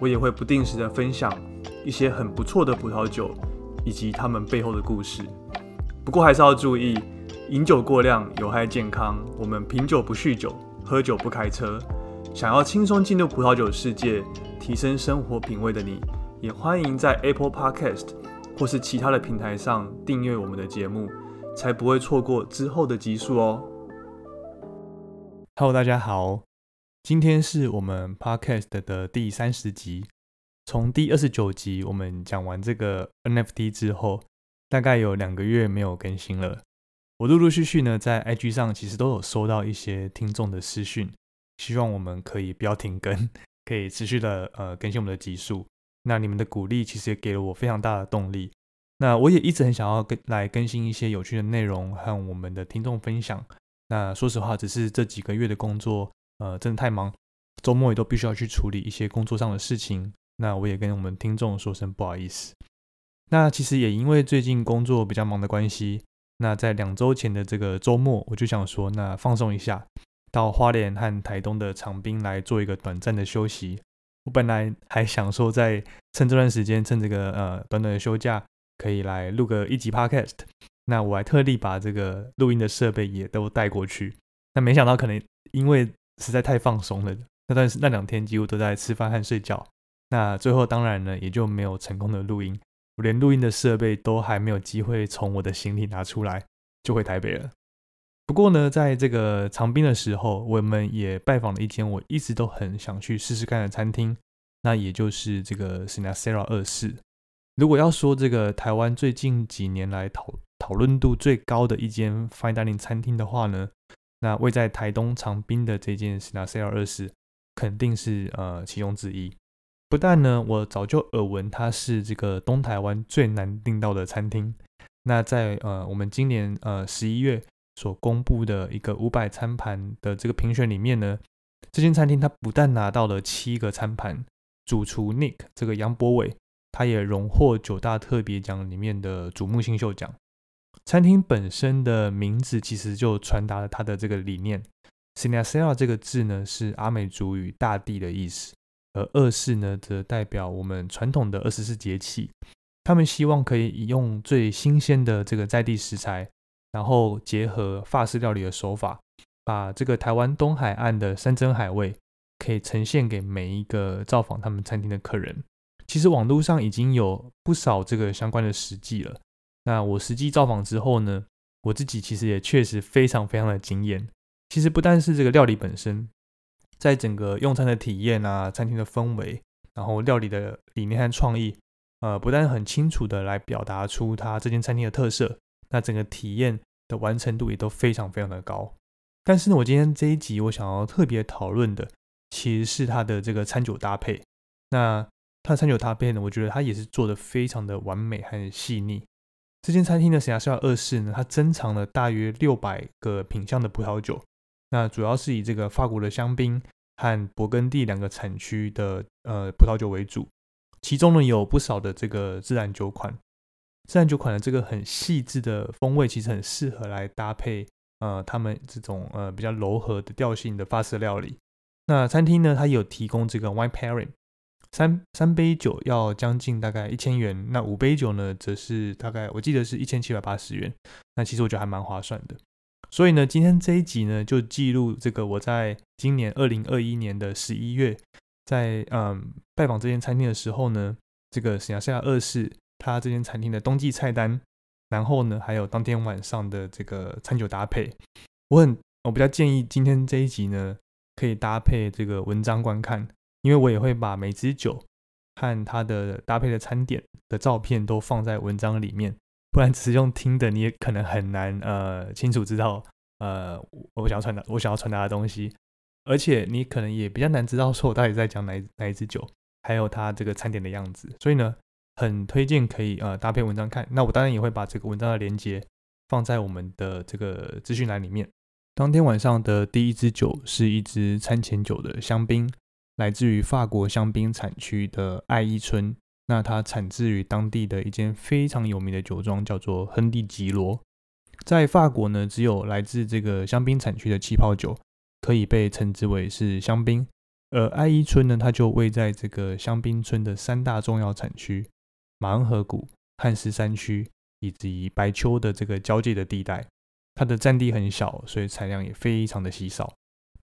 我也会不定时的分享一些很不错的葡萄酒，以及他们背后的故事。不过还是要注意，饮酒过量有害健康。我们品酒不酗酒，喝酒不开车。想要轻松进入葡萄酒世界，提升生活品味的你，也欢迎在 Apple Podcast 或是其他的平台上订阅我们的节目。才不会错过之后的集数哦。Hello，大家好，今天是我们 Podcast 的第三十集。从第二十九集我们讲完这个 NFT 之后，大概有两个月没有更新了。我陆陆续续呢在 IG 上其实都有收到一些听众的私讯，希望我们可以不要停更，可以持续的呃更新我们的集数。那你们的鼓励其实也给了我非常大的动力。那我也一直很想要跟来更新一些有趣的内容和我们的听众分享。那说实话，只是这几个月的工作，呃，真的太忙，周末也都必须要去处理一些工作上的事情。那我也跟我们听众说声不好意思。那其实也因为最近工作比较忙的关系，那在两周前的这个周末，我就想说，那放松一下，到花莲和台东的长滨来做一个短暂的休息。我本来还想说，在趁这段时间，趁这个呃短短的休假。可以来录个一集 podcast，那我还特地把这个录音的设备也都带过去。那没想到，可能因为实在太放松了，那段那两天几乎都在吃饭和睡觉。那最后当然呢，也就没有成功的录音。我连录音的设备都还没有机会从我的行李拿出来，就回台北了。不过呢，在这个长滨的时候，我们也拜访了一间我一直都很想去试试看的餐厅，那也就是这个 Sinasera 二世。如果要说这个台湾最近几年来讨讨论度最高的一间 fine dining 餐厅的话呢，那位在台东长滨的这间 s n a c e l 二世肯定是呃其中之一。不但呢，我早就耳闻它是这个东台湾最难订到的餐厅。那在呃我们今年呃十一月所公布的一个五百餐盘的这个评选里面呢，这间餐厅它不但拿到了七个餐盘，主厨 Nick 这个杨博伟。他也荣获九大特别奖里面的瞩目新秀奖。餐厅本身的名字其实就传达了他的这个理念。Sinasera 这个字呢是阿美族语“大地”的意思，而二世呢则代表我们传统的二十四节气。他们希望可以用最新鲜的这个在地食材，然后结合法式料理的手法，把这个台湾东海岸的山珍海味可以呈现给每一个造访他们餐厅的客人。其实网络上已经有不少这个相关的实际了。那我实际造访之后呢，我自己其实也确实非常非常的惊艳。其实不但是这个料理本身，在整个用餐的体验啊，餐厅的氛围，然后料理的理念和创意，呃，不但很清楚的来表达出它这间餐厅的特色，那整个体验的完成度也都非常非常的高。但是呢，我今天这一集我想要特别讨论的，其实是它的这个餐酒搭配。那它的餐酒搭配呢，我觉得它也是做的非常的完美和细腻。这间餐厅的沈亚笑二世呢，它珍藏了大约六百个品相的葡萄酒，那主要是以这个法国的香槟和勃艮第两个产区的呃葡萄酒为主，其中呢有不少的这个自然酒款。自然酒款的这个很细致的风味，其实很适合来搭配呃他们这种呃比较柔和的调性的法式料理。那餐厅呢，它有提供这个 wine pairing。三三杯酒要将近大概一千元，那五杯酒呢，则是大概我记得是一千七百八十元。那其实我觉得还蛮划算的。所以呢，今天这一集呢，就记录这个我在今年二零二一年的十一月，在嗯拜访这间餐厅的时候呢，这个沈亚夏二世他这间餐厅的冬季菜单，然后呢，还有当天晚上的这个餐酒搭配。我很我比较建议今天这一集呢，可以搭配这个文章观看。因为我也会把每支酒和它的搭配的餐点的照片都放在文章里面，不然只是用听的，你也可能很难呃清楚知道呃我想要传达我想要传达的东西，而且你可能也比较难知道说我到底在讲哪哪一支酒，还有它这个餐点的样子。所以呢，很推荐可以呃搭配文章看。那我当然也会把这个文章的连接放在我们的这个资讯栏里面。当天晚上的第一支酒是一支餐前酒的香槟，来自于法国香槟产区的爱伊村。那它产自于当地的一间非常有名的酒庄，叫做亨利吉罗。在法国呢，只有来自这个香槟产区的气泡酒可以被称之为是香槟。而爱伊村呢，它就位在这个香槟村的三大重要产区——马恩河谷、汉斯山区以及白丘的这个交界的地带。它的占地很小，所以产量也非常的稀少。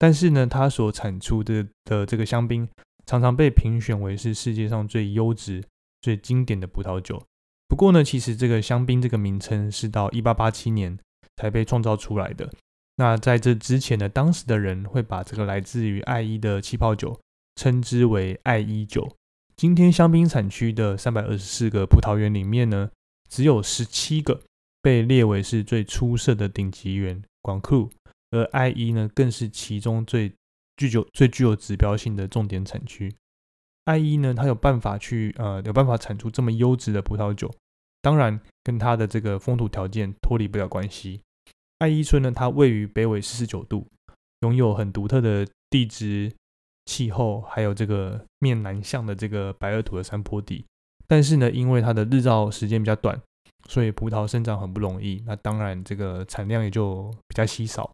但是呢，它所产出的的这个香槟，常常被评选为是世界上最优质。最经典的葡萄酒。不过呢，其实这个香槟这个名称是到一八八七年才被创造出来的。那在这之前呢，当时的人会把这个来自于爱伊的气泡酒称之为爱伊酒。今天香槟产区的三百二十四个葡萄园里面呢，只有十七个被列为是最出色的顶级园广库，而爱伊呢，更是其中最具有最具有指标性的重点产区。爱伊呢，它有办法去呃，有办法产出这么优质的葡萄酒，当然跟它的这个风土条件脱离不了关系。爱伊村呢，它位于北纬四十九度，拥有很独特的地质气候，还有这个面南向的这个白垩土的山坡地。但是呢，因为它的日照时间比较短，所以葡萄生长很不容易。那当然，这个产量也就比较稀少。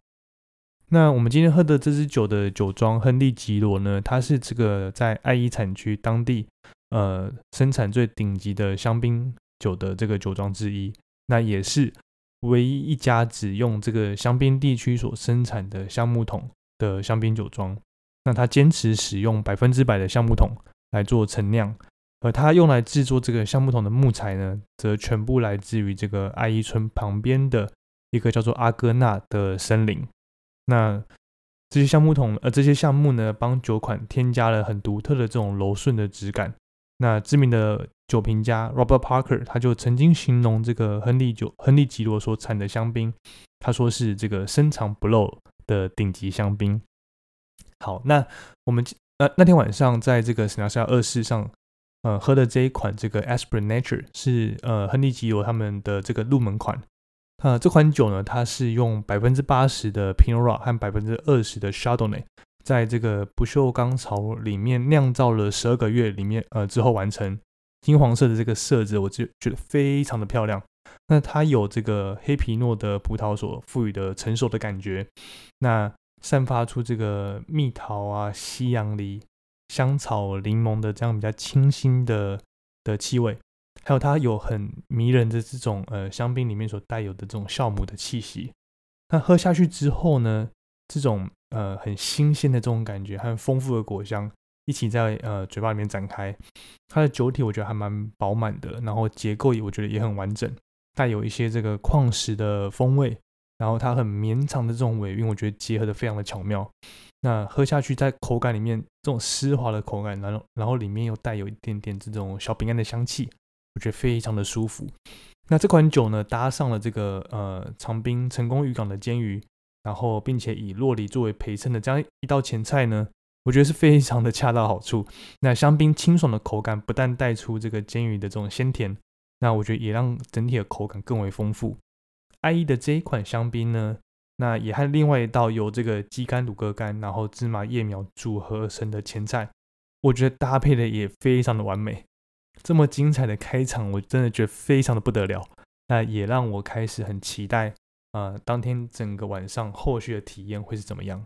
那我们今天喝的这支酒的酒庄亨利吉罗呢，它是这个在爱伊产区当地呃生产最顶级的香槟酒的这个酒庄之一，那也是唯一一家只用这个香槟地区所生产的橡木桶的香槟酒庄。那它坚持使用百分之百的橡木桶来做陈酿，而它用来制作这个橡木桶的木材呢，则全部来自于这个爱伊村旁边的一个叫做阿戈纳的森林。那这些橡木桶，呃，这些橡木呢，帮酒款添加了很独特的这种柔顺的质感。那知名的酒评家 Robert Parker 他就曾经形容这个亨利酒、亨利吉罗所产的香槟，他说是这个深藏不露的顶级香槟。好，那我们呃那天晚上在这个史纳沙二世上，呃，喝的这一款这个 Aspirin Nature 是呃亨利吉罗他们的这个入门款。呃，这款酒呢，它是用百分之八十的 Pinot Noir 和百分之二十的 Chardonnay，在这个不锈钢槽里面酿造了十二个月，里面呃之后完成金黄色的这个色泽，我就觉得非常的漂亮。那它有这个黑皮诺的葡萄所赋予的成熟的感觉，那散发出这个蜜桃啊、西洋梨、香草、柠檬的这样比较清新的的气味。还有它有很迷人的这种呃香槟里面所带有的这种酵母的气息，那喝下去之后呢，这种呃很新鲜的这种感觉和丰富的果香一起在呃嘴巴里面展开，它的酒体我觉得还蛮饱满的，然后结构也我觉得也很完整，带有一些这个矿石的风味，然后它很绵长的这种尾韵，我觉得结合的非常的巧妙。那喝下去在口感里面这种丝滑的口感，然后然后里面又带有一点点这种小饼干的香气。我觉得非常的舒服。那这款酒呢，搭上了这个呃长滨成功渔港的煎鱼，然后并且以洛梨作为陪衬的这样一道前菜呢，我觉得是非常的恰到好处。那香槟清爽的口感不但带出这个煎鱼的这种鲜甜，那我觉得也让整体的口感更为丰富。爱伊的这一款香槟呢，那也和另外一道由这个鸡肝、乳鸽肝，然后芝麻叶苗组合而成的前菜，我觉得搭配的也非常的完美。这么精彩的开场，我真的觉得非常的不得了。那也让我开始很期待，呃，当天整个晚上后续的体验会是怎么样。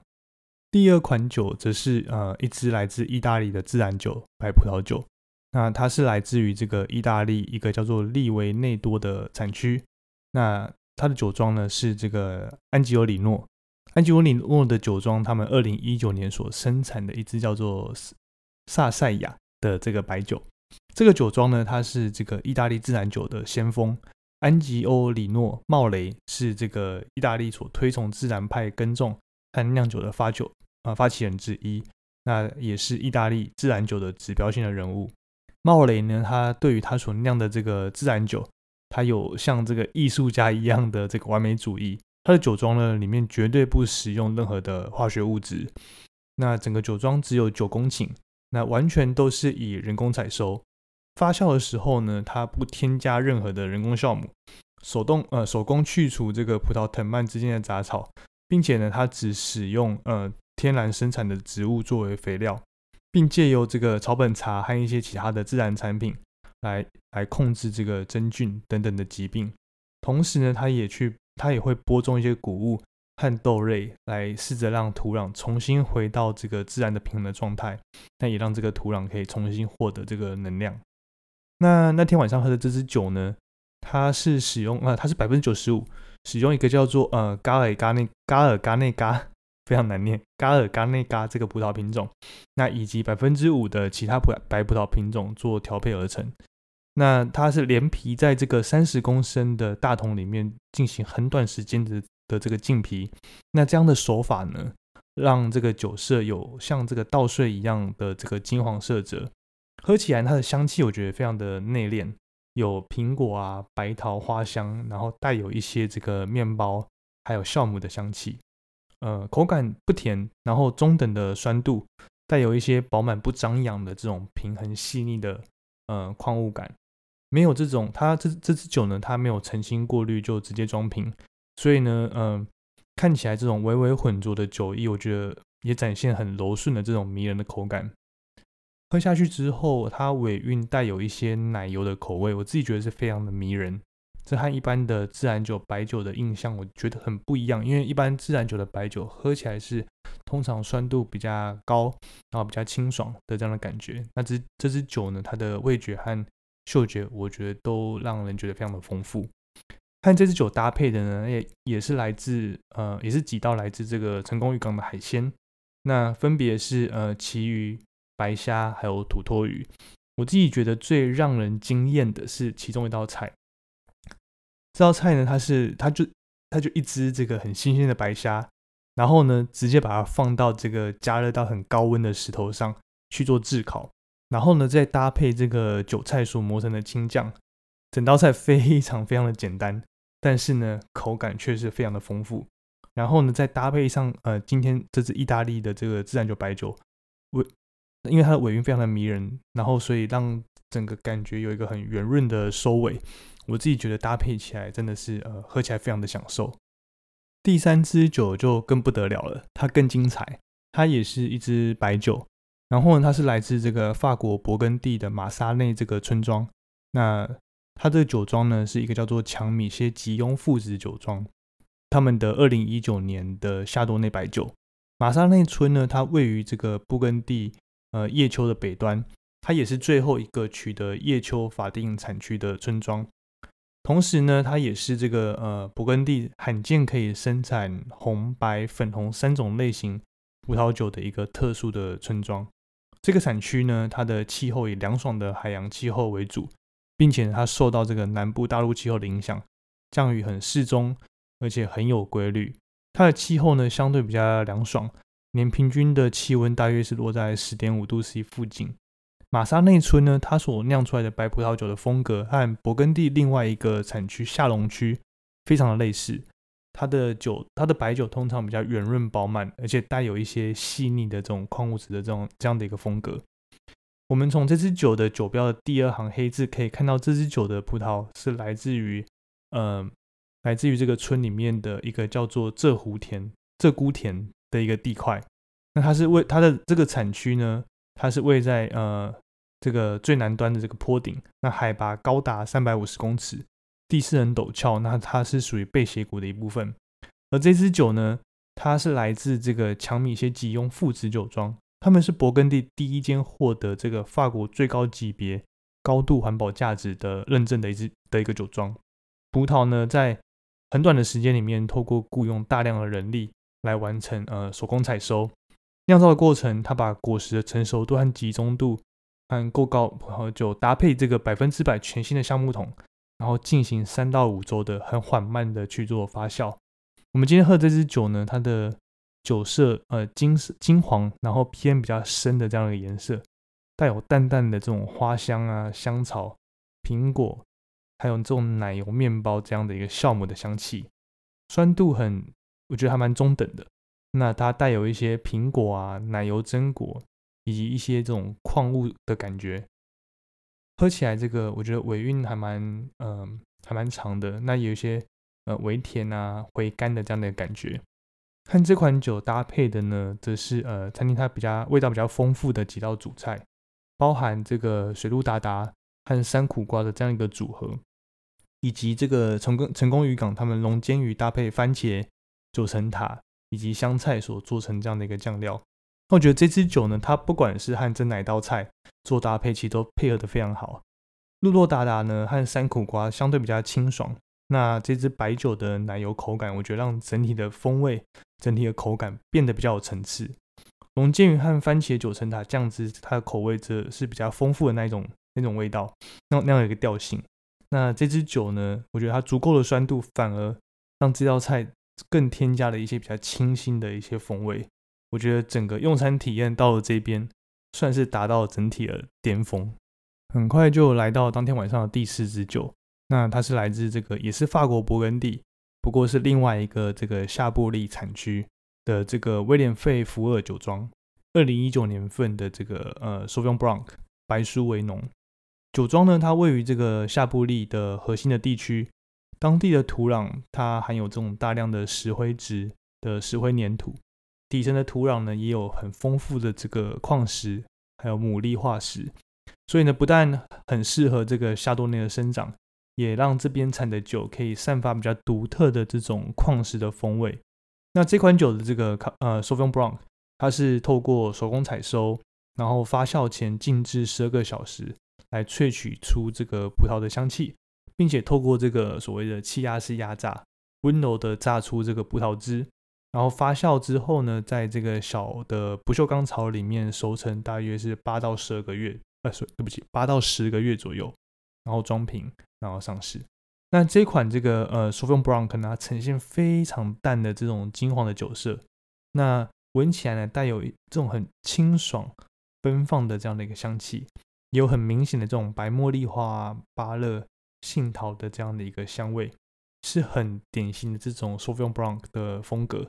第二款酒则是呃一支来自意大利的自然酒白葡萄酒。那它是来自于这个意大利一个叫做利维内多的产区。那它的酒庄呢是这个安吉欧里诺。安吉欧里诺的酒庄，他们二零一九年所生产的一支叫做萨塞亚的这个白酒。这个酒庄呢，它是这个意大利自然酒的先锋。安吉欧里诺茂雷是这个意大利所推崇自然派耕种和酿酒的发酒啊发起人之一，那也是意大利自然酒的指标性的人物。茂雷呢，他对于他所酿的这个自然酒，他有像这个艺术家一样的这个完美主义。他的酒庄呢，里面绝对不使用任何的化学物质。那整个酒庄只有九公顷。那完全都是以人工采收，发酵的时候呢，它不添加任何的人工酵母，手动呃手工去除这个葡萄藤蔓之间的杂草，并且呢，它只使用呃天然生产的植物作为肥料，并借由这个草本茶和一些其他的自然产品来来控制这个真菌等等的疾病。同时呢，它也去它也会播种一些谷物和豆类，来试着让土壤重新回到这个自然的平衡的状态，那也让这个土壤可以重新获得这个能量。那那天晚上喝的这支酒呢，它是使用呃，它是百分之九十五使用一个叫做呃嘎尔嘎内嘎尔嘎内嘎，非常难念，嘎尔嘎内嘎这个葡萄品种，那以及百分之五的其他葡白葡萄品种做调配而成。那它是连皮在这个三十公升的大桶里面进行很短时间的的这个净皮，那这样的手法呢，让这个酒色有像这个稻穗一样的这个金黄色泽。喝起来，它的香气我觉得非常的内敛，有苹果啊、白桃花香，然后带有一些这个面包还有酵母的香气。呃，口感不甜，然后中等的酸度，带有一些饱满不张扬的这种平衡细腻的呃矿物感。没有这种，它这这支酒呢，它没有澄清过滤就直接装瓶，所以呢，嗯，看起来这种微微浑浊的酒意，我觉得也展现很柔顺的这种迷人的口感。喝下去之后，它尾韵带有一些奶油的口味，我自己觉得是非常的迷人。这和一般的自然酒白酒的印象，我觉得很不一样。因为一般自然酒的白酒喝起来是通常酸度比较高，然后比较清爽的这样的感觉。那这这支酒呢，它的味觉和嗅觉，我觉得都让人觉得非常的丰富。和这支酒搭配的呢，也也是来自呃，也是几道来自这个成功渔港的海鲜。那分别是呃，旗鱼。白虾还有土托鱼，我自己觉得最让人惊艳的是其中一道菜。这道菜呢，它是它就它就一只这个很新鲜的白虾，然后呢直接把它放到这个加热到很高温的石头上去做炙烤，然后呢再搭配这个韭菜所磨成的青酱，整道菜非常非常的简单，但是呢口感却是非常的丰富。然后呢再搭配上呃今天这支意大利的这个自然酒白酒，尾。因为它的尾韵非常的迷人，然后所以让整个感觉有一个很圆润的收尾，我自己觉得搭配起来真的是呃喝起来非常的享受。第三支酒就更不得了了，它更精彩，它也是一支白酒，然后呢它是来自这个法国勃艮第的马萨内这个村庄，那它这个酒庄呢是一个叫做强米歇吉翁父子酒庄，他们的二零一九年的夏多内白酒。马萨内村呢，它位于这个勃艮第。呃，叶丘的北端，它也是最后一个取得叶丘法定产区的村庄。同时呢，它也是这个呃勃艮第罕见可以生产红、白、粉红三种类型葡萄酒的一个特殊的村庄。这个产区呢，它的气候以凉爽的海洋气候为主，并且它受到这个南部大陆气候的影响，降雨很适中，而且很有规律。它的气候呢，相对比较凉爽。年平均的气温大约是落在十点五度 C 附近。马萨内村呢，它所酿出来的白葡萄酒的风格和勃艮第另外一个产区下龙区非常的类似。它的酒，它的白酒通常比较圆润饱满，而且带有一些细腻的这种矿物质的这种这样的一个风格。我们从这支酒的酒标的第二行黑字可以看到，这支酒的葡萄是来自于，呃，来自于这个村里面的一个叫做鹧鸪田、鹧鸪田。的一个地块，那它是位它的这个产区呢，它是位在呃这个最南端的这个坡顶，那海拔高达三百五十公尺，地势很陡峭，那它是属于背斜谷的一部分。而这支酒呢，它是来自这个强米歇吉翁父子酒庄，他们是勃艮第第一间获得这个法国最高级别高度环保价值的认证的一支的一个酒庄。葡萄呢，在很短的时间里面，透过雇佣大量的人力。来完成呃手工采收酿造的过程，它把果实的成熟度和集中度和够高葡萄酒搭配这个百分之百全新的橡木桶，然后进行三到五周的很缓慢的去做发酵。我们今天喝这支酒呢，它的酒色呃金金黄，然后偏比较深的这样的颜色，带有淡淡的这种花香啊、香草、苹果，还有这种奶油面包这样的一个酵母的香气，酸度很。我觉得还蛮中等的，那它带有一些苹果啊、奶油榛果以及一些这种矿物的感觉，喝起来这个我觉得尾韵还蛮嗯还蛮长的，那有一些呃微甜啊回甘的这样的感觉。和这款酒搭配的呢，则是呃餐厅它比较味道比较丰富的几道主菜，包含这个水陆达达和山苦瓜的这样一个组合，以及这个成功成功渔港他们龙煎鱼搭配番茄九层塔以及香菜所做成这样的一个酱料。那我觉得这支酒呢，它不管是和这哪道菜做搭配，其实都配合的非常好。鹿洛达达呢和山苦瓜相对比较清爽，那这支白酒的奶油口感，我觉得让整体的风味、整体的口感变得比较有层次。龙剑鱼和番茄九层塔酱汁，它的口味则是比较丰富的那一种那种味道，那那样一个调性。那这支酒呢，我觉得它足够的酸度，反而让这道菜更添加了一些比较清新的一些风味。我觉得整个用餐体验到了这边，算是达到整体的巅峰。很快就来到当天晚上的第四支酒，那它是来自这个也是法国勃艮第，不过是另外一个这个夏布利产区的这个威廉费福尔酒庄，二零一九年份的这个呃 Sauvignon Blanc 白苏维农酒庄呢，它位于这个夏布利的核心的地区，当地的土壤它含有这种大量的石灰质的石灰粘土。底层的土壤呢，也有很丰富的这个矿石，还有牡蛎化石，所以呢，不但很适合这个夏多内的生长，也让这边产的酒可以散发比较独特的这种矿石的风味。那这款酒的这个呃 s o v i g n Blanc，它是透过手工采收，然后发酵前静置十二个小时，来萃取出这个葡萄的香气，并且透过这个所谓的气压式压榨，温柔的榨出这个葡萄汁。然后发酵之后呢，在这个小的不锈钢槽里面熟成，大约是八到十二个月，呃，对不起，八到十个月左右，然后装瓶，然后上市。那这款这个呃 Sauvignon Blanc 呢，呈现非常淡的这种金黄的酒色，那闻起来呢，带有这种很清爽、奔放的这样的一个香气，有很明显的这种白茉莉花、芭乐、杏桃的这样的一个香味，是很典型的这种 Sauvignon Blanc 的风格。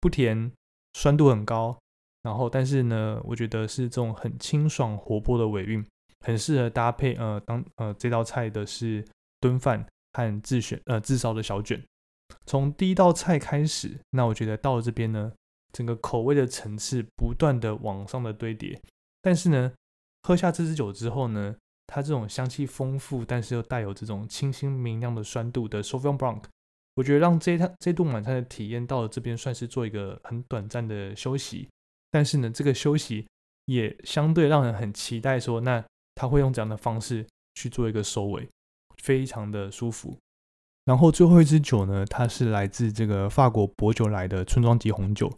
不甜，酸度很高，然后但是呢，我觉得是这种很清爽活泼的尾韵，很适合搭配呃当呃这道菜的是炖饭和自选呃自烧的小卷。从第一道菜开始，那我觉得到了这边呢，整个口味的层次不断的往上的堆叠，但是呢，喝下这支酒之后呢，它这种香气丰富，但是又带有这种清新明亮的酸度的 Sauvignon Blanc。我觉得让这趟这顿晚餐的体验到了这边，算是做一个很短暂的休息。但是呢，这个休息也相对让人很期待，说那他会用这样的方式去做一个收尾，非常的舒服。然后最后一支酒呢，它是来自这个法国博酒来的村庄级红酒。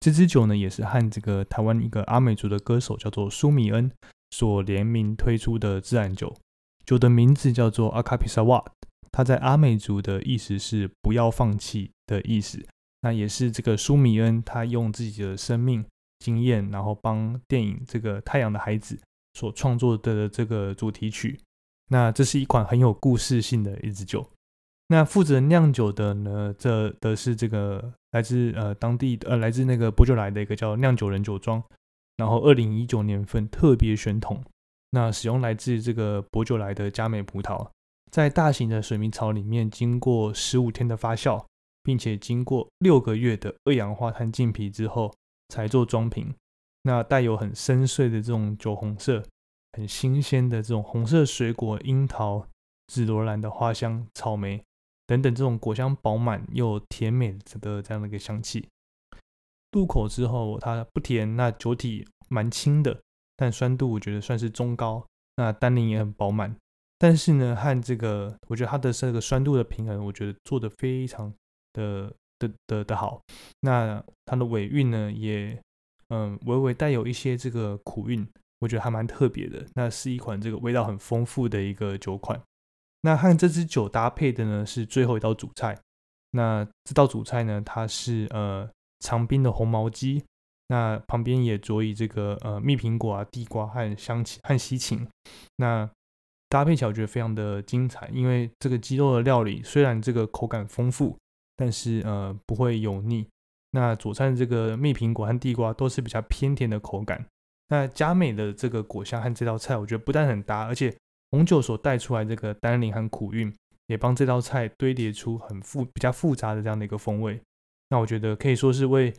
这支酒呢，也是和这个台湾一个阿美族的歌手叫做苏米恩所联名推出的自然酒。酒的名字叫做阿卡皮萨瓦。它在阿美族的意思是不要放弃的意思，那也是这个苏米恩他用自己的生命经验，然后帮电影这个《太阳的孩子》所创作的这个主题曲。那这是一款很有故事性的一支酒。那负责酿酒的呢，这的是这个来自呃当地呃来自那个波酒来的一个叫酿酒人酒庄，然后二零一九年份特别选桶，那使用来自这个波酒来的佳美葡萄。在大型的水蜜槽里面，经过十五天的发酵，并且经过六个月的二氧化碳浸皮之后，才做装瓶。那带有很深邃的这种酒红色，很新鲜的这种红色水果，樱桃、紫罗兰的花香、草莓等等，这种果香饱满又甜美的这样的一个香气。入口之后，它不甜，那酒体蛮轻的，但酸度我觉得算是中高，那单宁也很饱满。但是呢，和这个，我觉得它的这个酸度的平衡，我觉得做的非常的的的的好。那它的尾韵呢，也嗯，微微带有一些这个苦韵，我觉得还蛮特别的。那是一款这个味道很丰富的一个酒款。那和这支酒搭配的呢，是最后一道主菜。那这道主菜呢，它是呃长冰的红毛鸡，那旁边也佐以这个呃蜜苹果啊、地瓜和香芹和西芹。那搭配起来我觉得非常的精彩，因为这个鸡肉的料理虽然这个口感丰富，但是呃不会油腻。那佐餐的这个蜜苹果和地瓜都是比较偏甜的口感。那佳美的这个果香和这道菜，我觉得不但很搭，而且红酒所带出来这个单宁和苦韵，也帮这道菜堆叠出很复比较复杂的这样的一个风味。那我觉得可以说是为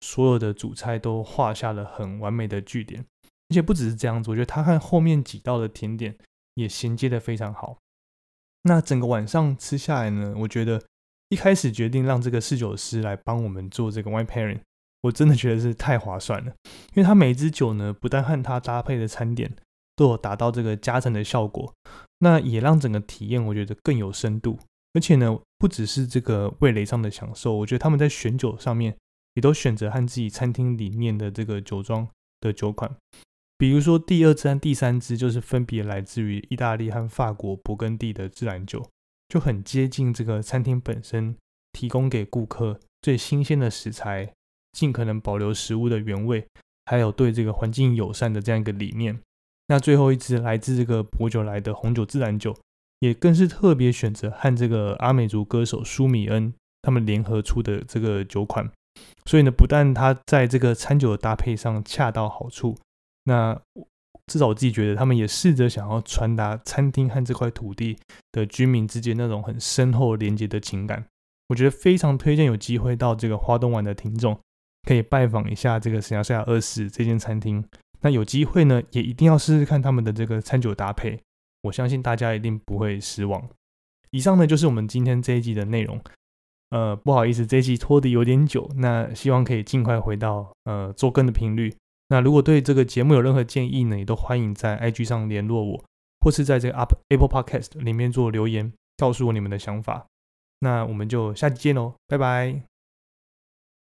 所有的主菜都画下了很完美的句点。而且不只是这样子，我觉得它和后面几道的甜点也衔接的非常好。那整个晚上吃下来呢，我觉得一开始决定让这个侍酒师来帮我们做这个 wine pairing，我真的觉得是太划算了。因为它每一支酒呢，不但和它搭配的餐点都有达到这个加成的效果，那也让整个体验我觉得更有深度。而且呢，不只是这个味蕾上的享受，我觉得他们在选酒上面也都选择和自己餐厅里面的这个酒庄的酒款。比如说，第二支和第三支就是分别来自于意大利和法国勃艮第的自然酒，就很接近这个餐厅本身提供给顾客最新鲜的食材，尽可能保留食物的原味，还有对这个环境友善的这样一个理念。那最后一支来自这个博酒来的红酒自然酒，也更是特别选择和这个阿美族歌手舒米恩他们联合出的这个酒款。所以呢，不但它在这个餐酒的搭配上恰到好处。那至少我自己觉得，他们也试着想要传达餐厅和这块土地的居民之间那种很深厚连接的情感。我觉得非常推荐有机会到这个花东玩的听众，可以拜访一下这个神亚赛亚二世这间餐厅。那有机会呢，也一定要试试看他们的这个餐酒搭配，我相信大家一定不会失望。以上呢就是我们今天这一集的内容。呃，不好意思，这一集拖得有点久，那希望可以尽快回到呃做更的频率。那如果对这个节目有任何建议呢，也都欢迎在 IG 上联络我，或是在这个 Up Apple Podcast 里面做留言，告诉我你们的想法。那我们就下期见喽，拜拜。